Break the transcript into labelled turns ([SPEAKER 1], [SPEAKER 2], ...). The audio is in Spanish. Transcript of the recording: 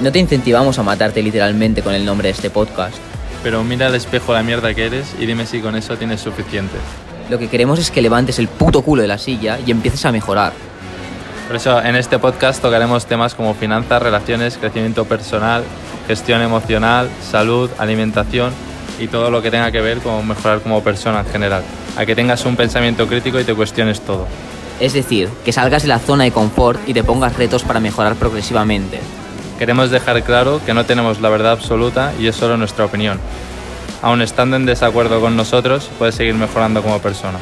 [SPEAKER 1] No te incentivamos a matarte literalmente con el nombre de este podcast.
[SPEAKER 2] Pero mira al espejo la mierda que eres y dime si con eso tienes suficiente.
[SPEAKER 1] Lo que queremos es que levantes el puto culo de la silla y empieces a mejorar.
[SPEAKER 2] Por eso en este podcast tocaremos temas como finanzas, relaciones, crecimiento personal, gestión emocional, salud, alimentación y todo lo que tenga que ver con mejorar como persona en general. A que tengas un pensamiento crítico y te cuestiones todo.
[SPEAKER 1] Es decir, que salgas de la zona de confort y te pongas retos para mejorar progresivamente.
[SPEAKER 2] Queremos dejar claro que no tenemos la verdad absoluta y es solo nuestra opinión. Aun estando en desacuerdo con nosotros, puedes seguir mejorando como persona.